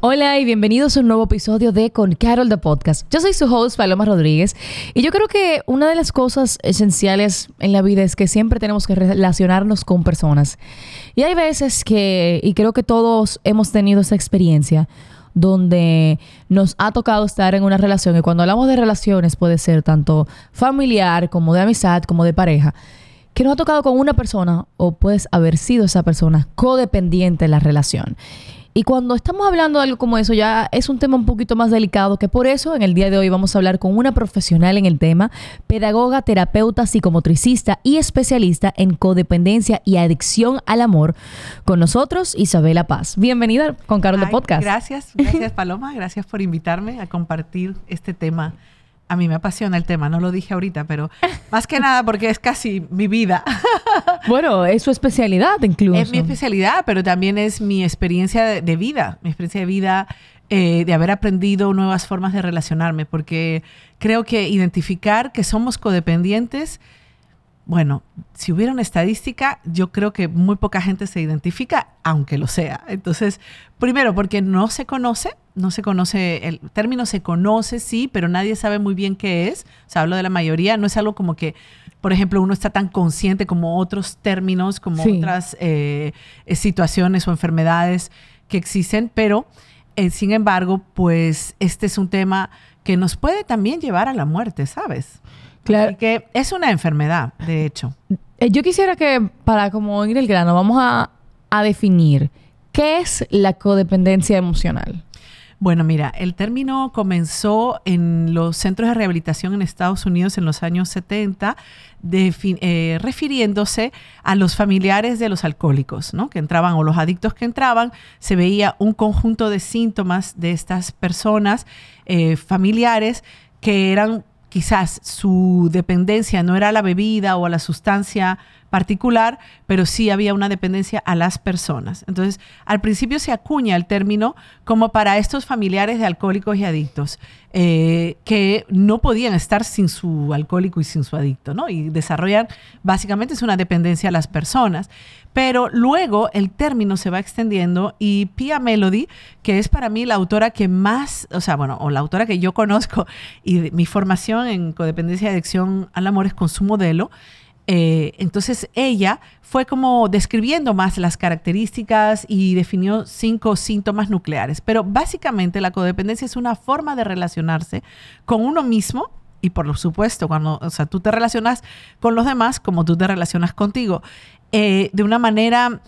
Hola y bienvenidos a un nuevo episodio de Con Carol de Podcast. Yo soy su host Paloma Rodríguez y yo creo que una de las cosas esenciales en la vida es que siempre tenemos que relacionarnos con personas. Y hay veces que, y creo que todos hemos tenido esa experiencia, donde nos ha tocado estar en una relación y cuando hablamos de relaciones puede ser tanto familiar como de amistad como de pareja que nos ha tocado con una persona o puedes haber sido esa persona codependiente en la relación. Y cuando estamos hablando de algo como eso, ya es un tema un poquito más delicado, que por eso en el día de hoy vamos a hablar con una profesional en el tema, pedagoga, terapeuta, psicomotricista y especialista en codependencia y adicción al amor. Con nosotros, Isabela Paz. Bienvenida con Carol de Podcast. Gracias, gracias Paloma, gracias por invitarme a compartir este tema a mí me apasiona el tema, no lo dije ahorita, pero más que nada porque es casi mi vida. bueno, es su especialidad incluso. Es mi especialidad, pero también es mi experiencia de, vida, mi experiencia de vida eh, de haber aprendido nuevas formas de relacionarme, porque creo que identificar que somos codependientes bueno, si hubiera una estadística, yo creo que muy poca gente se identifica, aunque lo sea. Entonces, primero, porque no se conoce, no se conoce, el término se conoce, sí, pero nadie sabe muy bien qué es. O sea, hablo de la mayoría, no es algo como que, por ejemplo, uno está tan consciente como otros términos, como otras eh, situaciones o enfermedades que existen, pero, eh, sin embargo, pues este es un tema que nos puede también llevar a la muerte, ¿sabes? Claro. que es una enfermedad, de hecho. Eh, yo quisiera que, para como ir el grano, vamos a, a definir qué es la codependencia emocional. Bueno, mira, el término comenzó en los centros de rehabilitación en Estados Unidos en los años 70, eh, refiriéndose a los familiares de los alcohólicos, ¿no? Que entraban o los adictos que entraban, se veía un conjunto de síntomas de estas personas eh, familiares que eran quizás su dependencia no era a la bebida o a la sustancia particular, pero sí había una dependencia a las personas. Entonces, al principio se acuña el término como para estos familiares de alcohólicos y adictos, eh, que no podían estar sin su alcohólico y sin su adicto, ¿no? Y desarrollan, básicamente es una dependencia a las personas. Pero luego el término se va extendiendo y Pia Melody, que es para mí la autora que más, o sea, bueno, o la autora que yo conozco y mi formación en codependencia y adicción al amor es con su modelo, eh, entonces ella fue como describiendo más las características y definió cinco síntomas nucleares. Pero básicamente la codependencia es una forma de relacionarse con uno mismo y por supuesto cuando o sea, tú te relacionas con los demás como tú te relacionas contigo eh, de una manera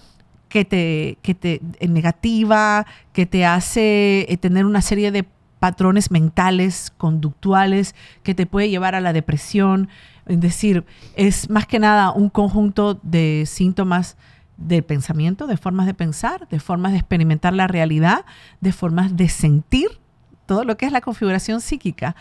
que te, que te eh, negativa, que te hace tener una serie de patrones mentales, conductuales, que te puede llevar a la depresión, es decir, es más que nada un conjunto de síntomas de pensamiento, de formas de pensar, de formas de experimentar la realidad, de formas de sentir todo lo que es la configuración psíquica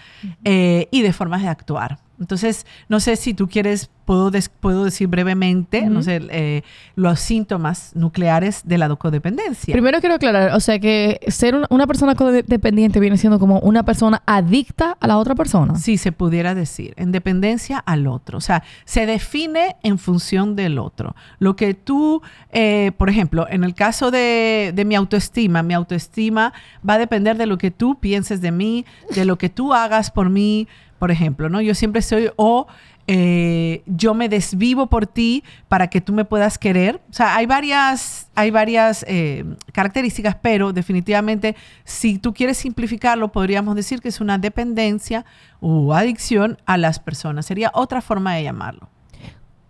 eh, y de formas de actuar. Entonces, no sé si tú quieres, puedo, puedo decir brevemente, no sé, eh, los síntomas nucleares de la codependencia. Primero quiero aclarar, o sea, que ser una persona codependiente viene siendo como una persona adicta a la otra persona. Sí, se pudiera decir, en dependencia al otro. O sea, se define en función del otro. Lo que tú, eh, por ejemplo, en el caso de, de mi autoestima, mi autoestima va a depender de lo que tú pienses de mí, de lo que tú hagas por mí por ejemplo, ¿no? Yo siempre soy o eh, yo me desvivo por ti para que tú me puedas querer. O sea, hay varias, hay varias eh, características, pero definitivamente si tú quieres simplificarlo, podríamos decir que es una dependencia o adicción a las personas. Sería otra forma de llamarlo.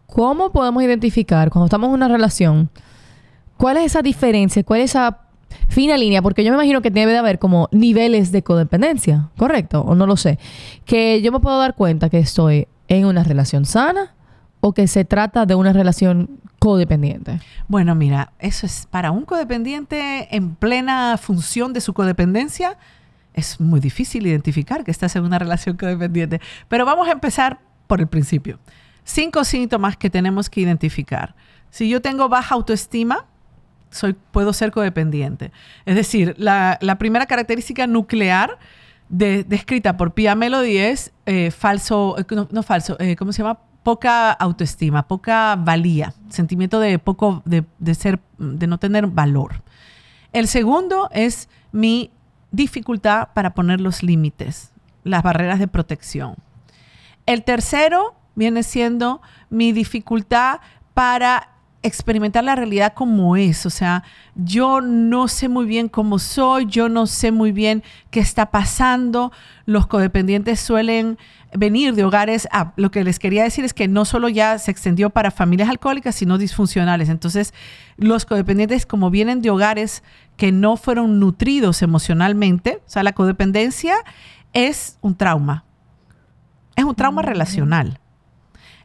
¿Cómo podemos identificar cuando estamos en una relación? ¿Cuál es esa diferencia? ¿Cuál es esa fina línea, porque yo me imagino que debe de haber como niveles de codependencia, ¿correcto? O no lo sé. Que yo me puedo dar cuenta que estoy en una relación sana o que se trata de una relación codependiente. Bueno, mira, eso es para un codependiente en plena función de su codependencia. Es muy difícil identificar que estás en una relación codependiente. Pero vamos a empezar por el principio. Cinco síntomas que tenemos que identificar. Si yo tengo baja autoestima, soy, puedo ser codependiente. Es decir, la, la primera característica nuclear de- descrita por Pia Melody es eh, falso, eh, no, no falso, eh, ¿cómo se llama? Poca autoestima, poca valía, sentimiento de poco, de, de ser, de no tener valor. El segundo es mi dificultad para poner los límites, las barreras de protección. El tercero viene siendo mi dificultad para experimentar la realidad como es. O sea, yo no sé muy bien cómo soy, yo no sé muy bien qué está pasando. Los codependientes suelen venir de hogares, ah, lo que les quería decir es que no solo ya se extendió para familias alcohólicas, sino disfuncionales. Entonces, los codependientes, como vienen de hogares que no fueron nutridos emocionalmente, o sea, la codependencia es un trauma, es un trauma relacional.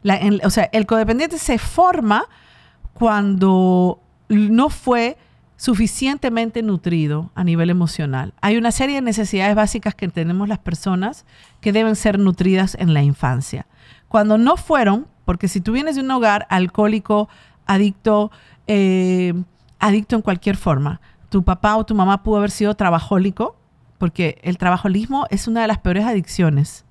La- en- o sea, el codependiente se forma cuando no fue suficientemente nutrido a nivel emocional. Hay una serie de necesidades básicas que tenemos las personas que deben ser nutridas en la infancia. Cuando no fueron, porque si tú vienes de un hogar alcohólico, adicto, eh, adicto en cualquier forma, tu papá o tu mamá pudo haber sido trabajólico, porque el trabajolismo es una de las peores adicciones,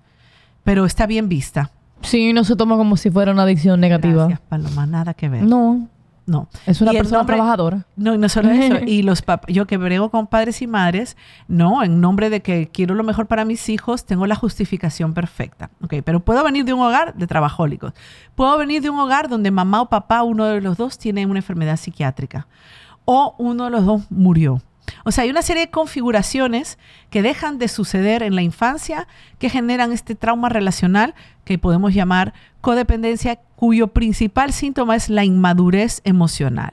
pero está bien vista. Sí, no se toma como si fuera una adicción negativa. Gracias, Paloma, nada que ver. No, No. es una persona nombre- trabajadora. No, y no solo eso. Y los pap- yo que brego con padres y madres, no, en nombre de que quiero lo mejor para mis hijos, tengo la justificación perfecta. Ok, pero puedo venir de un hogar de trabajólicos. Puedo venir de un hogar donde mamá o papá, uno de los dos, tiene una enfermedad psiquiátrica. O uno de los dos murió. O sea, hay una serie de configuraciones que dejan de suceder en la infancia que generan este trauma relacional que podemos llamar codependencia, cuyo principal síntoma es la inmadurez emocional.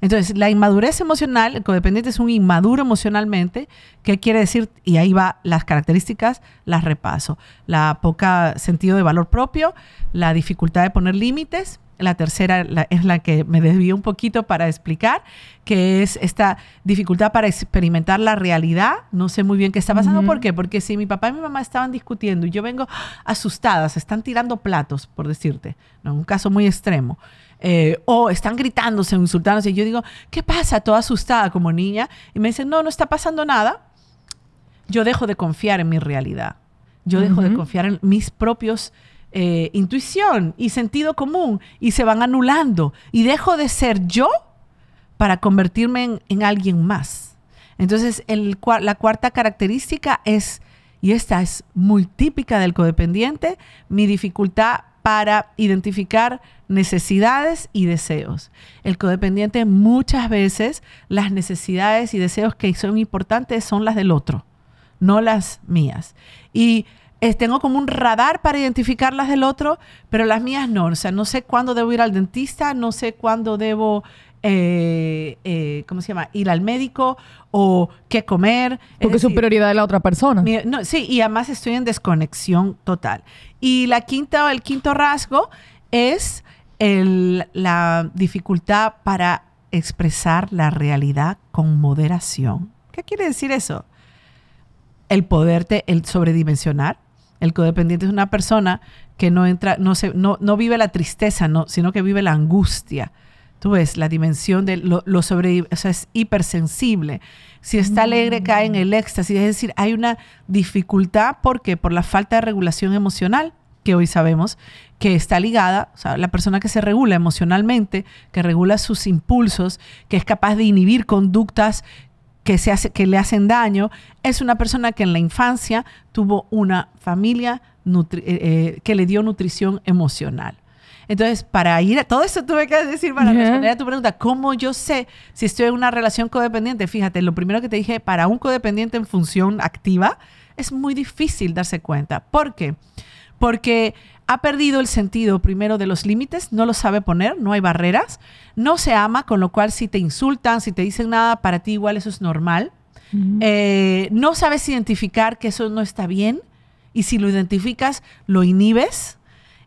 Entonces, la inmadurez emocional, el codependiente es un inmaduro emocionalmente, ¿qué quiere decir? Y ahí va las características, las repaso. La poca sentido de valor propio, la dificultad de poner límites, la tercera es la que me desvío un poquito para explicar, que es esta dificultad para experimentar la realidad. No sé muy bien qué está pasando. ¿Por qué? Porque si mi papá y mi mamá estaban discutiendo y yo vengo asustada, se están tirando platos, por decirte, ¿no? un caso muy extremo. eh, o están gritándose insultándose. Y yo digo, ¿qué pasa? Toda asustada como niña. Y me dicen, no, no está pasando nada. Yo dejo de confiar en mi realidad. Yo dejo de confiar en mis propios eh, intuición y sentido común y se van anulando. Y dejo de ser yo para convertirme en, en alguien más. Entonces, la cuarta característica es, y esta es muy típica del codependiente, mi dificultad para identificar necesidades y deseos. El codependiente muchas veces las necesidades y deseos que son importantes son las del otro, no las mías. Y eh, tengo como un radar para identificar las del otro, pero las mías no. O sea, no sé cuándo debo ir al dentista, no sé cuándo debo, eh, eh, ¿cómo se llama? Ir al médico o qué comer. Porque es su prioridad de la otra persona. mi- no, sí, y además estoy en desconexión total. Y la quinta, el quinto rasgo es el- la dificultad para expresar la realidad con moderación. ¿Qué quiere decir eso? El poderte, el sobredimensionar. El codependiente es una persona que no entra, no, se, no, no vive la tristeza, no, sino que vive la angustia. Tú ves la dimensión de lo, lo sobre, o sea, es hipersensible. Si está alegre, cae en el éxtasis. Es decir, hay una dificultad porque por la falta de regulación emocional, que hoy sabemos que está ligada, o sea, la persona que se regula emocionalmente, que regula sus impulsos, que es capaz de inhibir conductas que, se hace, que le hacen daño, es una persona que en la infancia tuvo una familia nutri- eh, eh, que le dio nutrición emocional. Entonces, para ir a todo eso tuve que decir para responder a tu pregunta, ¿cómo yo sé si estoy en una relación codependiente? Fíjate, lo primero que te dije, para un codependiente en función activa, es muy difícil darse cuenta. ¿Por qué? Porque ha perdido el sentido primero de los límites, no lo sabe poner, no hay barreras, no se ama, con lo cual si te insultan, si te dicen nada, para ti igual eso es normal. Eh, no sabes identificar que eso no está bien y si lo identificas, lo inhibes.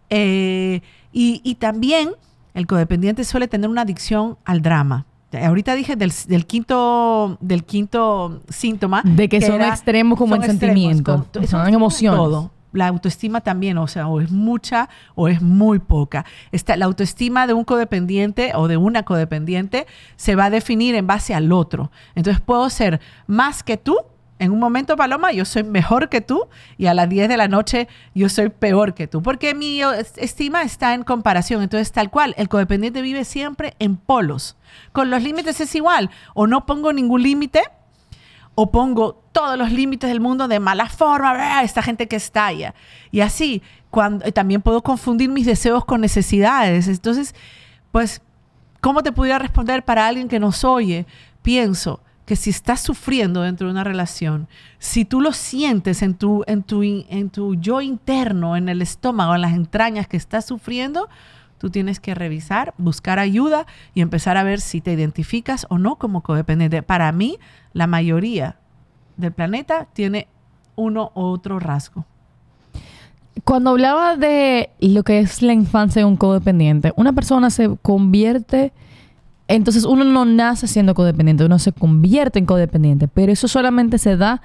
Eh, y, y también el codependiente suele tener una adicción al drama. Ahorita dije del, del quinto, del quinto síntoma. De que son extremos como en extremos, son en emociones. Todo, la autoestima también, o sea, o es mucha o es muy poca. Esta, la autoestima de un codependiente o de una codependiente se va a definir en base al otro. Entonces puedo ser más que tú. En un momento, Paloma, yo soy mejor que tú y a las 10 de la noche yo soy peor que tú, porque mi estima está en comparación. Entonces, tal cual, el codependiente vive siempre en polos. Con los límites es igual, o no pongo ningún límite, o pongo todos los límites del mundo de mala forma, esta gente que estalla. Y así, cuando, también puedo confundir mis deseos con necesidades. Entonces, pues, ¿cómo te pudiera responder para alguien que nos oye? Pienso que si estás sufriendo dentro de una relación, si tú lo sientes en tu, en tu, en tu yo interno, en el estómago, en las entrañas que estás sufriendo, tú tienes que revisar, buscar ayuda y empezar a ver si te identificas o no como codependiente. Para mí, la mayoría del planeta tiene uno u otro rasgo. Cuando hablaba de lo que es la infancia de un codependiente, una persona se convierte, entonces uno no nace siendo codependiente, uno se convierte en codependiente, pero eso solamente se da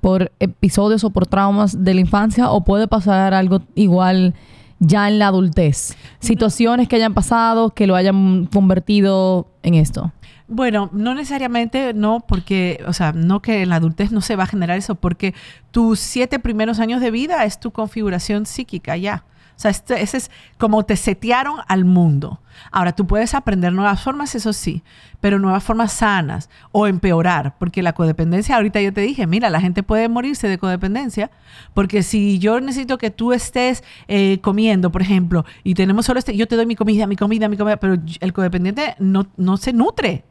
por episodios o por traumas de la infancia o puede pasar algo igual ya en la adultez. Situaciones que hayan pasado que lo hayan convertido en esto. Bueno, no necesariamente, no, porque, o sea, no que en la adultez no se va a generar eso, porque tus siete primeros años de vida es tu configuración psíquica ya. O sea, este, ese es como te setearon al mundo. Ahora, tú puedes aprender nuevas formas, eso sí, pero nuevas formas sanas o empeorar, porque la codependencia, ahorita yo te dije, mira, la gente puede morirse de codependencia, porque si yo necesito que tú estés eh, comiendo, por ejemplo, y tenemos solo este, yo te doy mi comida, mi comida, mi comida, pero el codependiente no, no se nutre.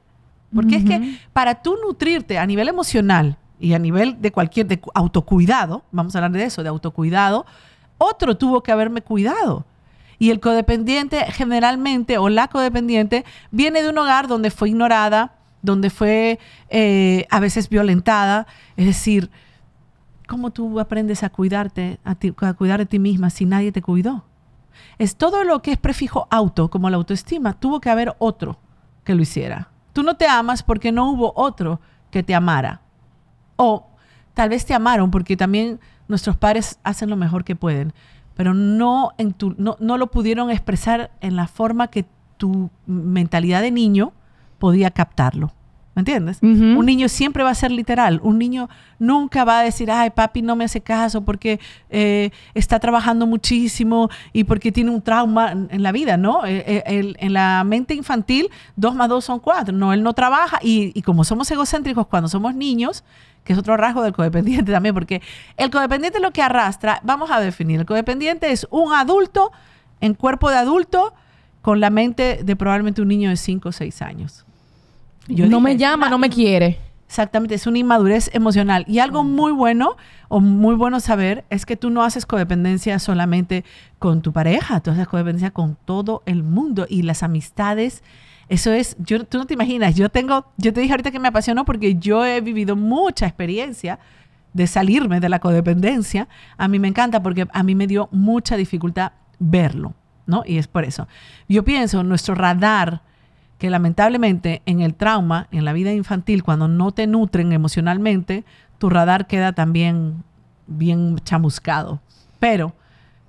Porque es que para tú nutrirte a nivel emocional y a nivel de cualquier de autocuidado, vamos a hablar de eso, de autocuidado, otro tuvo que haberme cuidado. Y el codependiente generalmente, o la codependiente, viene de un hogar donde fue ignorada, donde fue eh, a veces violentada. Es decir, ¿cómo tú aprendes a cuidarte, a, a cuidar de ti misma si nadie te cuidó? Es todo lo que es prefijo auto, como la autoestima, tuvo que haber otro que lo hiciera. Tú no te amas porque no hubo otro que te amara. O tal vez te amaron porque también nuestros padres hacen lo mejor que pueden, pero no, en tu, no, no lo pudieron expresar en la forma que tu mentalidad de niño podía captarlo. ¿Me entiendes? Un niño siempre va a ser literal. Un niño nunca va a decir, ay, papi no me hace caso porque eh, está trabajando muchísimo y porque tiene un trauma en la vida, ¿no? Eh, eh, en la mente infantil, dos más dos son cuatro. No, él no trabaja y, y, como somos egocéntricos cuando somos niños, que es otro rasgo del codependiente también, porque el codependiente lo que arrastra, vamos a definir, el codependiente es un adulto en cuerpo de adulto con la mente de probablemente un niño de cinco o seis años no me llama, no me quiere. Exactamente, es una inmadurez emocional. Y algo muy bueno o muy bueno saber es que tú no haces codependencia solamente con tu pareja, tú haces codependencia con todo el mundo y las amistades. Eso es, yo, tú no te imaginas, yo tengo, yo te dije ahorita que me apasionó porque yo he vivido mucha experiencia de salirme de la codependencia. A mí me encanta porque a mí me dio mucha dificultad verlo, ¿no? Y es por eso. Yo pienso, nuestro radar que lamentablemente en el trauma, en la vida infantil, cuando no te nutren emocionalmente, tu radar queda también bien chamuscado. Pero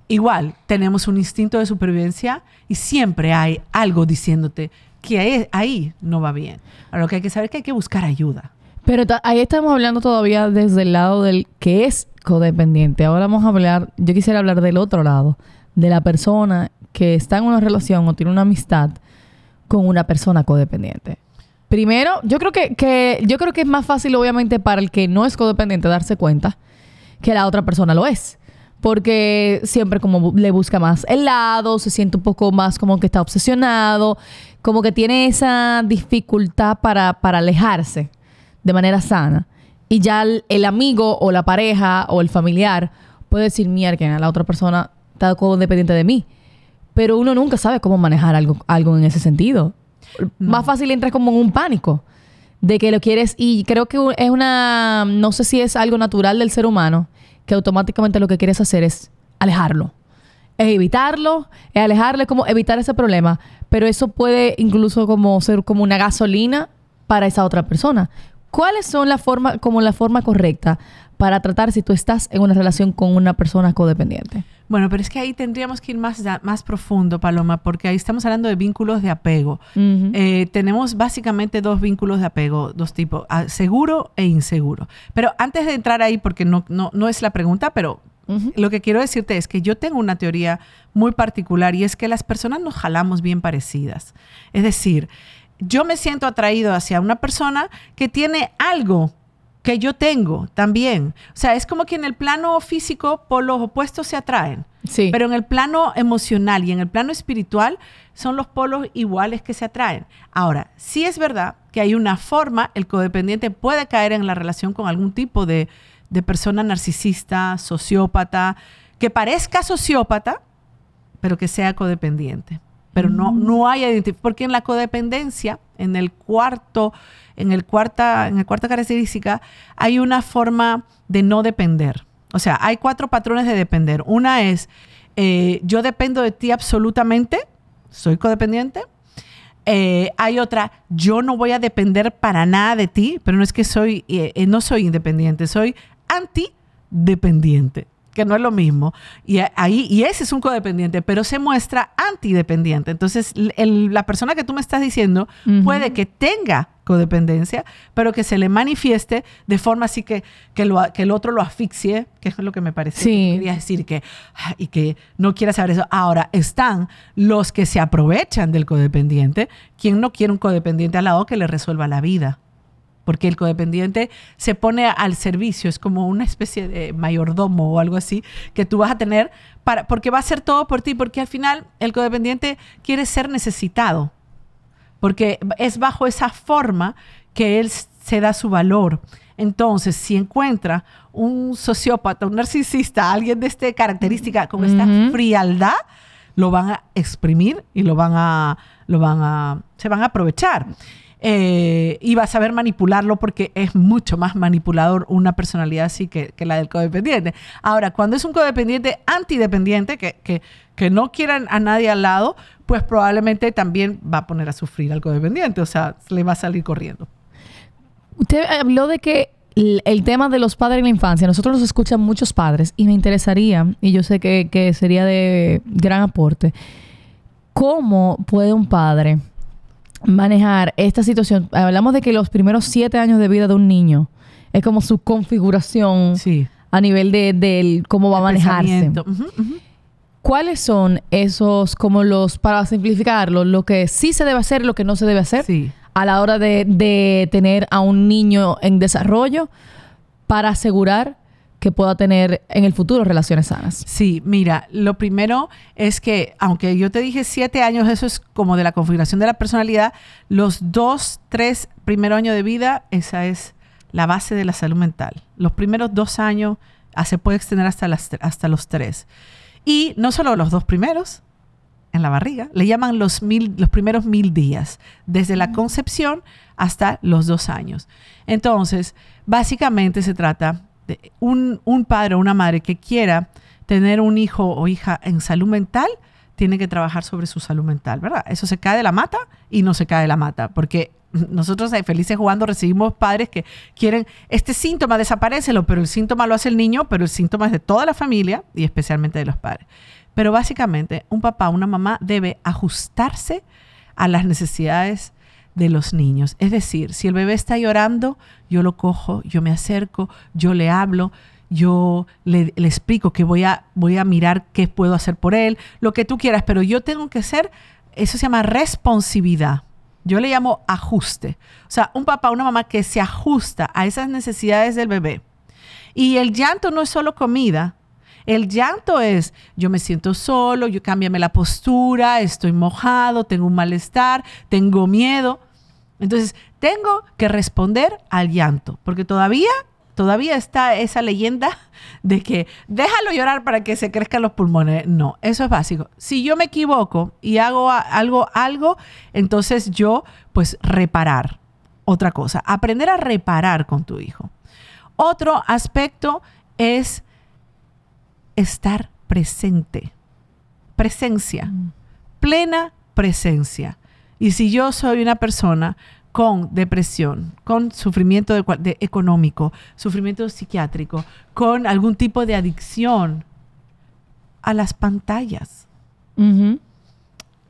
igual tenemos un instinto de supervivencia y siempre hay algo diciéndote que ahí no va bien. Ahora lo que hay que saber es que hay que buscar ayuda. Pero ahí estamos hablando todavía desde el lado del que es codependiente. Ahora vamos a hablar, yo quisiera hablar del otro lado, de la persona que está en una relación o tiene una amistad con una persona codependiente? Primero, yo creo que, yo creo que es más fácil, obviamente, para el que no es codependiente darse cuenta que la otra persona lo es. Porque siempre como le busca más el lado, se siente un poco más como que está obsesionado, como que tiene esa dificultad para, para alejarse de manera sana. Y ya el, amigo o la pareja o el familiar puede decir, mierda, la otra persona está codependiente de mí pero uno nunca sabe cómo manejar algo, algo en ese sentido. Más fácil entras como en un pánico de que lo quieres y creo que es una, no sé si es algo natural del ser humano, que automáticamente lo que quieres hacer es alejarlo. Es evitarlo, es alejarle, como evitar ese problema. Pero eso puede incluso como ser como una gasolina para esa otra persona. ¿Cuáles son la forma, como la forma correcta para tratar si tú estás en una relación con una persona codependiente? Bueno, pero es que ahí tendríamos que ir más, más profundo, Paloma, porque ahí estamos hablando de vínculos de apego. Eh, tenemos básicamente dos vínculos de apego, dos tipos, seguro e inseguro. Pero antes de entrar ahí, porque no, no, no es la pregunta, pero lo que quiero decirte es que yo tengo una teoría muy particular y es que las personas nos jalamos bien parecidas. Es decir, yo me siento atraído hacia una persona que tiene algo que yo tengo también. O sea, es como que en el plano físico por los opuestos se atraen. Sí. Pero en el plano emocional y en el plano espiritual son los polos iguales que se atraen. Ahora, sí es verdad que hay una forma, el codependiente puede caer en la relación con algún tipo de, de persona narcisista, sociópata, que parezca sociópata, pero que sea codependiente. Pero no, mm. no hay identificación, porque en la codependencia, en el cuarto, en el cuarta, en el cuarta característica, hay una forma de no depender. O sea, hay cuatro patrones de depender. Una es, eh, yo dependo de ti absolutamente, soy codependiente. Eh, hay otra, yo no voy a depender para nada de ti, pero no es que soy, eh, no soy independiente, soy antidependiente que no es lo mismo. Y ahí, y ese es un codependiente, pero se muestra antidependiente. Entonces, la persona que tú me estás diciendo puede que tenga codependencia, pero que se le manifieste de forma así que, que, lo, que el otro lo asfixie, que es lo que me parece sí. quería decir, que, y que no quiera saber eso. Ahora, están los que se aprovechan del codependiente. ¿Quién no quiere un codependiente al lado que le resuelva la vida? Porque el codependiente se pone al servicio, es como una especie de mayordomo o algo así que tú vas a tener para porque va a hacer todo por ti, porque al final el codependiente quiere ser necesitado. Porque es bajo esa forma que él se da su valor. Entonces, si encuentra un sociópata, un narcisista, alguien de esta característica, con esta frialdad, lo van a exprimir y lo van a, lo van a, se van a aprovechar eh, y vas a saber manipularlo porque es mucho más manipulador una personalidad así que, la del codependiente. Ahora, cuando es un codependiente antidependiente, que, que, que no quieran a nadie al lado, pues probablemente también va a poner a sufrir al codependiente, o sea, le va a salir corriendo. Usted habló de que el, tema de los padres en la infancia, nosotros nos escuchan muchos padres y me interesaría, y yo sé que, que sería de gran aporte, ¿cómo puede un padre manejar esta situación. Hablamos de que los primeros siete años de vida de un niño es como su configuración a nivel de, cómo va a manejarse. ¿Cuáles son esos, como los, para simplificarlo, lo que sí se debe hacer y lo que no se debe hacer a la hora de, de tener a un niño en desarrollo para asegurar que pueda tener en el futuro relaciones sanas. Sí, mira, lo primero es que, aunque yo te dije siete años, eso es como de la configuración de la personalidad, los dos, tres primeros años de vida, esa es la base de la salud mental. Los primeros dos años ah, se puede extender hasta, las, hasta los tres. Y no solo los dos primeros, en la barriga, le llaman los, mil, los primeros mil días, desde la concepción hasta los dos años. Entonces, básicamente se trata un, un padre o una madre que quiera tener un hijo o hija en salud mental, tiene que trabajar sobre su salud mental, ¿verdad? Eso se cae de la mata y no se cae de la mata, porque nosotros ahí felices jugando recibimos padres que quieren este síntoma desaparecelo, pero el síntoma lo hace el niño, pero el síntoma es de toda la familia y especialmente de los padres. Pero básicamente un papá, una mamá debe ajustarse a las necesidades de los niños. Es decir, si el bebé está llorando, yo lo cojo, yo me acerco, yo le hablo, yo le, explico que voy a, voy a mirar qué puedo hacer por él, lo que tú quieras, pero yo tengo que ser, eso se llama responsividad. Yo le llamo ajuste. O sea, un papá, una mamá que se ajusta a esas necesidades del bebé. Y el llanto no es solo comida, el llanto es, yo me siento solo, yo cámbiame la postura, estoy mojado, tengo un malestar, tengo miedo. Entonces, tengo que responder al llanto, porque todavía, todavía está esa leyenda de que déjalo llorar para que se crezcan los pulmones. No, eso es básico. Si yo me equivoco y hago algo, algo, entonces yo, pues, reparar. Otra cosa, aprender a reparar con tu hijo. Otro aspecto es estar presente. Presencia. Mm. Plena presencia. Y si yo soy una persona con depresión, con sufrimiento de, de económico, sufrimiento psiquiátrico, con algún tipo de adicción a las pantallas,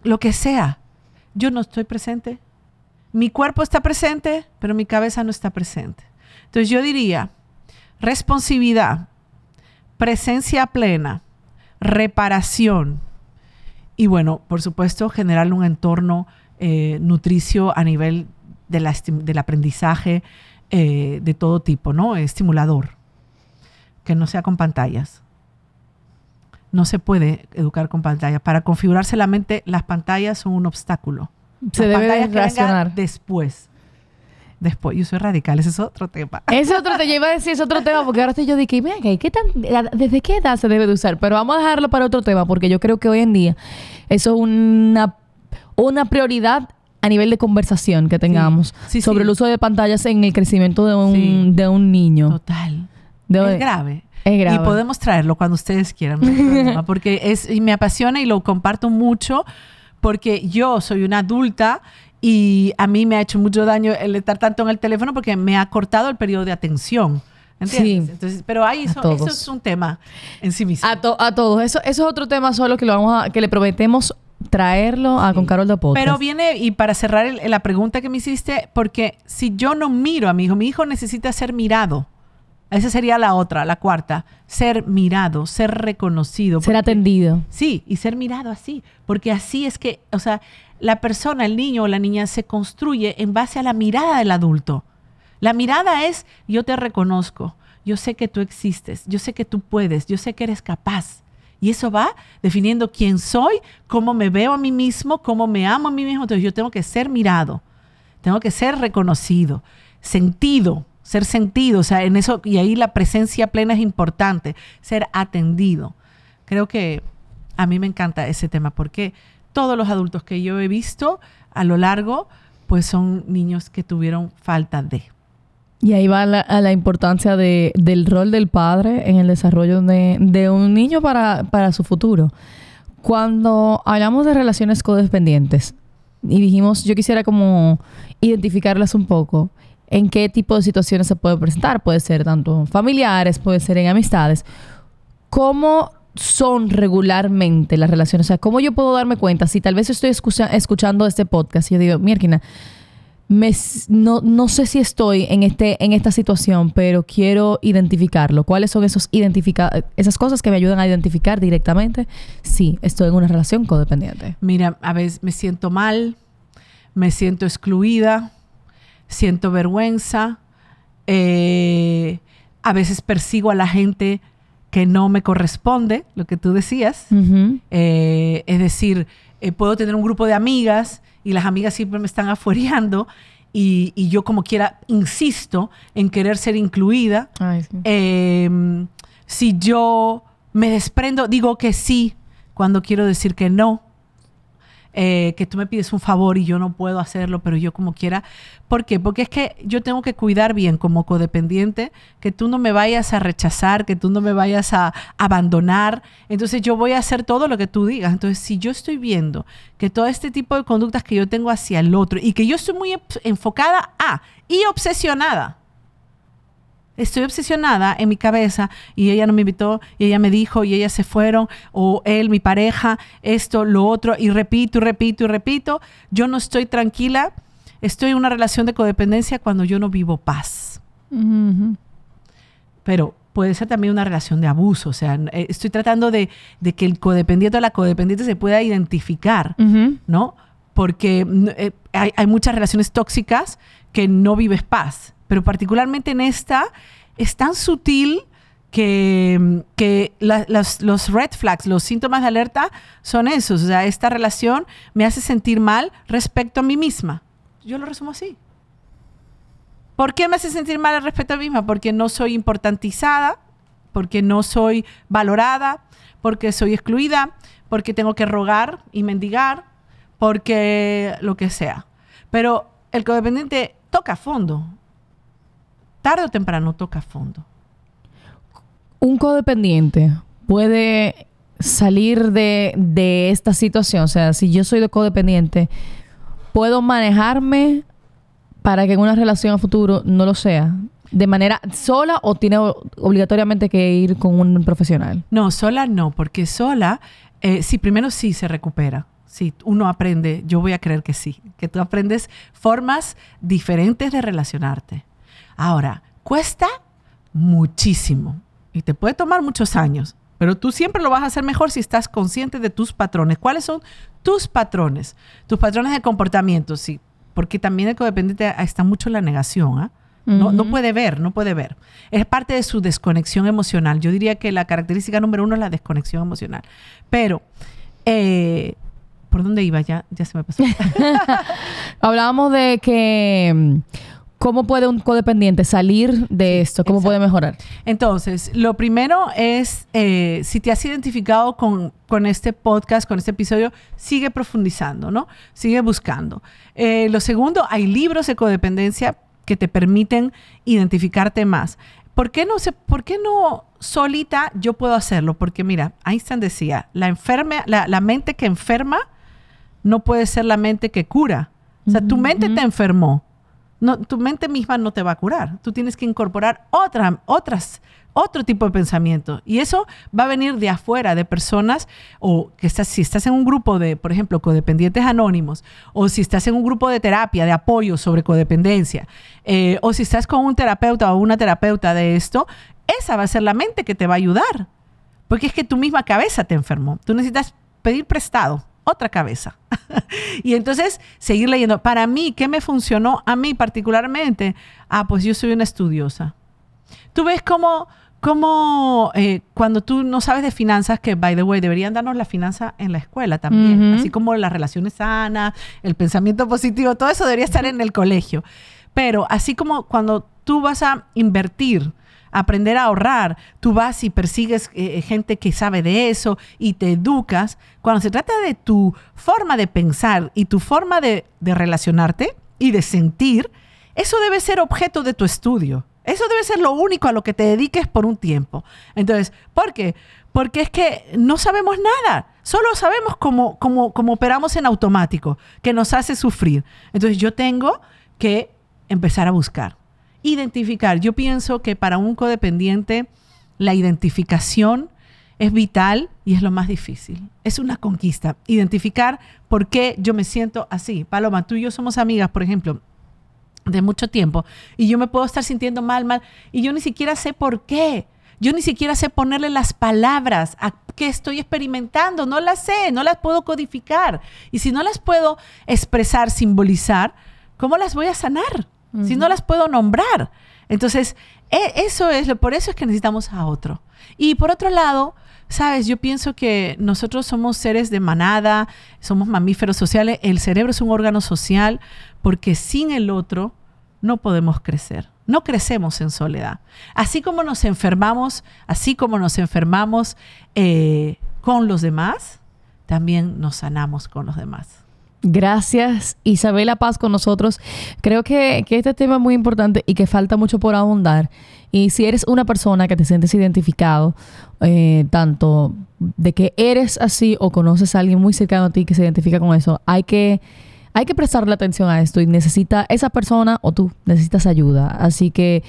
lo que sea. Yo no estoy presente. Mi cuerpo está presente, pero mi cabeza no está presente. Entonces yo diría, responsividad, presencia plena, reparación y bueno, por supuesto, generar un entorno eh, nutricio a nivel de la del aprendizaje eh, de todo tipo, ¿no? Estimulador, que no sea con pantallas. No se puede educar con pantallas. Para configurarse la mente, las pantallas son un obstáculo. Se Las debe racionar. después. Después. Yo soy radical, ese es otro tema. Ese otro te yo iba a decir, es otro tema, porque ahora estoy yo dije, mira, ¿qué tan, ¿desde qué edad se debe de usar? Pero vamos a dejarlo para otro tema, porque yo creo que hoy en día eso es una, una prioridad a nivel de conversación que tengamos Sí, sobre sí. el uso de pantallas en el crecimiento de un, de un niño. Total. De- es grave. es grave. Y podemos traerlo cuando ustedes quieran, no hay problema, porque es, y me apasiona y lo comparto mucho, porque yo soy una adulta y a mí me ha hecho mucho daño el estar tanto en el teléfono porque me ha cortado el periodo de atención. ¿Entiendes? Sí. Entonces, pero ahí eso, eso es un tema en sí mismo. A, to- a todos. Eso, eso es otro tema solo que lo vamos a, que le prometemos traerlo a Sí. con Carol de Podcast. Pero viene, y para cerrar el- la pregunta que me hiciste, porque si yo no miro a mi hijo, mi hijo necesita ser mirado. Esa sería la otra, la cuarta. Ser mirado, ser reconocido. Ser porque- atendido. Sí, y ser mirado así, porque así es que, o sea, la persona, el niño o la niña se construye en base a la mirada del adulto. La mirada es, yo te reconozco, yo sé que tú existes, yo sé que tú puedes, yo sé que eres capaz. Y eso va definiendo quién soy, cómo me veo a mí mismo, cómo me amo a mí mismo. Entonces yo tengo que ser mirado, tengo que ser reconocido, sentido, ser sentido, o sea, en eso, y ahí la presencia plena es importante, ser atendido. Creo que a mí me encanta ese tema porque todos los adultos que yo he visto a lo largo, pues son niños que tuvieron falta de. Y ahí va a la importancia de, del rol del padre en el desarrollo de, de un niño para, para su futuro. Cuando hablamos de relaciones codependientes y dijimos, yo quisiera como identificarlas un poco, en qué tipo de situaciones se puede presentar. Puede ser tanto familiares, puede ser en amistades. ¿Cómo son regularmente las relaciones? O sea, ¿cómo yo puedo darme cuenta si tal vez estoy escucha- escuchando este podcast y yo digo, mierda, me no, no sé si estoy en, este, en esta situación, pero quiero identificarlo. ¿Cuáles son esos identifica esas cosas que me ayudan a identificar directamente si estoy en una relación codependiente? Mira, a veces me siento mal, me siento excluida, siento vergüenza, eh, a veces persigo a la gente que no me corresponde, lo que tú decías. Eh, es decir, eh, puedo tener un grupo de amigas y las amigas siempre me están afuereando y, y yo como quiera insisto en querer ser incluida. Ay, sí. Eh, si yo me desprendo, digo que sí cuando quiero decir que no. Eh, que tú me pides un favor y yo no puedo hacerlo, pero yo como quiera. ¿Por qué? Porque es que yo tengo que cuidar bien como codependiente, que tú no me vayas a rechazar, que tú no me vayas a abandonar. Entonces yo voy a hacer todo lo que tú digas. Entonces si yo estoy viendo que todo este tipo de conductas que yo tengo hacia el otro y que yo estoy muy enfocada a y obsesionada estoy obsesionada en mi cabeza y ella no me invitó y ella me dijo y ellas se fueron o él, mi pareja, esto, lo otro y repito y repito y repito, yo no estoy tranquila, estoy en una relación de codependencia cuando yo no vivo paz. Pero puede ser también una relación de abuso, o sea, eh, estoy tratando de, de que el codependiente o la codependiente se pueda identificar. ¿no? Porque eh, hay, hay muchas relaciones tóxicas que no vives paz, pero particularmente en esta es tan sutil que, que los red flags, los síntomas de alerta son esos. O sea, esta relación me hace sentir mal respecto a mí misma. Yo lo resumo así. ¿Por qué me hace sentir mal al respecto a mí misma? Porque no soy importantizada, porque no soy valorada, porque soy excluida, porque tengo que rogar y mendigar, porque lo que sea. Pero el codependiente toca fondo. Tarde o temprano toca fondo. Un codependiente puede salir de, de esta situación. O sea, si yo soy de codependiente, puedo manejarme para que en una relación a futuro no lo sea? ¿De manera sola o tiene obligatoriamente que ir con un profesional? No, sola no, porque sola, eh, sí, primero sí se recupera. Si uno aprende, yo voy a creer que sí, que tú aprendes formas diferentes de relacionarte. Ahora, cuesta muchísimo y te puede tomar muchos años, pero tú siempre lo vas a hacer mejor si estás consciente de tus patrones. ¿Cuáles son tus patrones? Tus patrones de comportamiento, sí, porque también el codependiente está mucho en la negación. ¿ah? No, no, puede ver, no puede ver. Es parte de su desconexión emocional. Yo diría que la característica número uno es la desconexión emocional. Pero, eh, ¿por dónde iba? Ya, ya se me pasó. Hablábamos de que ¿Cómo puede un codependiente salir de esto? ¿Cómo puede mejorar? Entonces, lo primero es, eh, si te has identificado con, con, este podcast, con este episodio, sigue profundizando, ¿no? Sigue buscando. Eh, lo segundo, hay libros de codependencia que te permiten identificarte más. ¿Por qué no, se, por qué no solita yo puedo hacerlo? Porque mira, Einstein decía, la, enferme, la, la mente que enferma no puede ser la mente que cura. O sea, tu mente te enfermó no, tu mente misma no te va a curar. Tú tienes que incorporar otra, otras, otro tipo de pensamiento. Y eso va a venir de afuera, de personas, o que estás, si estás en un grupo de, por ejemplo, codependientes anónimos, o si estás en un grupo de terapia, de apoyo sobre codependencia, eh, o si estás con un terapeuta o una terapeuta de esto, esa va a ser la mente que te va a ayudar. Porque es que tu misma cabeza te enfermó. Tú necesitas pedir prestado otra cabeza. y entonces seguir leyendo. Para mí, ¿qué me funcionó a mí particularmente? Ah, pues yo soy una estudiosa. Tú ves cómo, cómo eh, cuando tú no sabes de finanzas, que, by the way, deberían darnos la finanza en la escuela también, así como las relaciones sanas, el pensamiento positivo, todo eso debería estar en el colegio. Pero así como cuando tú vas a invertir, aprender a ahorrar, tú vas y persigues eh, gente que sabe de eso y te educas. Cuando se trata de tu forma de pensar y tu forma de, relacionarte y de sentir, eso debe ser objeto de tu estudio. Eso debe ser lo único a lo que te dediques por un tiempo. Entonces, ¿por qué? Porque es que no sabemos nada. Solo sabemos cómo, cómo, cómo operamos en automático, que nos hace sufrir. Entonces, yo tengo que empezar a buscar identificar. Yo pienso que para un codependiente la identificación es vital y es lo más difícil. Es una conquista. Identificar por qué yo me siento así. Paloma, tú y yo somos amigas, por ejemplo, de mucho tiempo y yo me puedo estar sintiendo mal, mal y yo ni siquiera sé por qué. Yo ni siquiera sé ponerle las palabras a qué estoy experimentando. No las sé, no las puedo codificar. Y si no las puedo expresar, simbolizar, ¿cómo las voy a sanar? Si no las puedo nombrar. Entonces, e, eso es, por eso es que necesitamos a otro. Y por otro lado, sabes, yo pienso que nosotros somos seres de manada, somos mamíferos sociales, el cerebro es un órgano social, porque sin el otro no podemos crecer. No crecemos en soledad. Así como nos enfermamos, así como nos enfermamos eh, con los demás, también nos sanamos con los demás. Gracias, Isabela Paz, con nosotros. Creo que, este tema es muy importante y que falta mucho por ahondar. Y si eres una persona que te sientes identificado, eh, tanto de que eres así o conoces a alguien muy cercano a ti que se identifica con eso, hay que hay que prestarle atención a esto y necesita esa persona o tú necesitas ayuda. Así que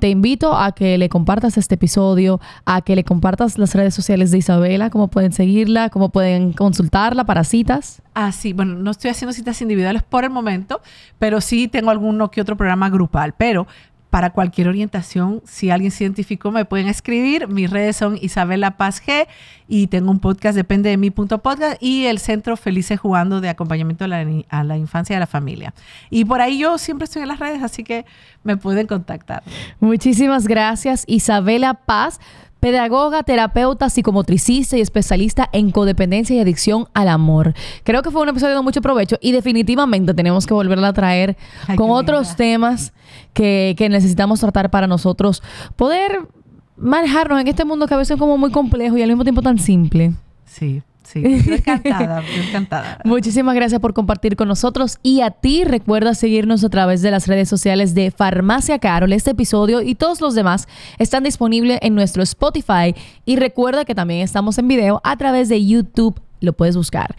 te invito a que le compartas este episodio, a que le compartas las redes sociales de Isabela, cómo pueden seguirla, cómo pueden consultarla para citas. Ah, sí, bueno, no estoy haciendo citas individuales por el momento, pero sí tengo alguno que otro programa grupal. Pero para cualquier orientación, si alguien se identificó, me pueden escribir. Mis redes son Isabela Paz G y tengo un podcast, depende de mi punto podcast, y el Centro Felices Jugando de Acompañamiento a la, a la Infancia y a la Familia. Y por ahí yo siempre estoy en las redes, así que me pueden contactar. Muchísimas gracias, Isabela Paz pedagoga, terapeuta, psicomotricista y especialista en codependencia y adicción al amor. Creo que fue un episodio de mucho provecho y definitivamente tenemos que volverla a traer con otros temas que, que necesitamos tratar para nosotros poder manejarnos en este mundo que a veces es como muy complejo y al mismo tiempo tan simple. Sí. Sí, encantada, encantada. Muchísimas gracias por compartir con nosotros y a ti recuerda seguirnos a través de las redes sociales de Farmacia Carol. Este episodio y todos los demás están disponibles en nuestro Spotify y recuerda que también estamos en video a través de YouTube lo puedes buscar.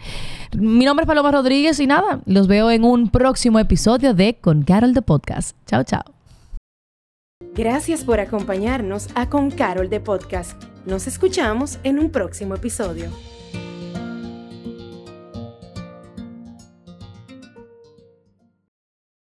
Mi nombre es Paloma Rodríguez y nada, los veo en un próximo episodio de Con Carol de Podcast. Chao, chao. Gracias por acompañarnos a Con Carol de Podcast. Nos escuchamos en un próximo episodio.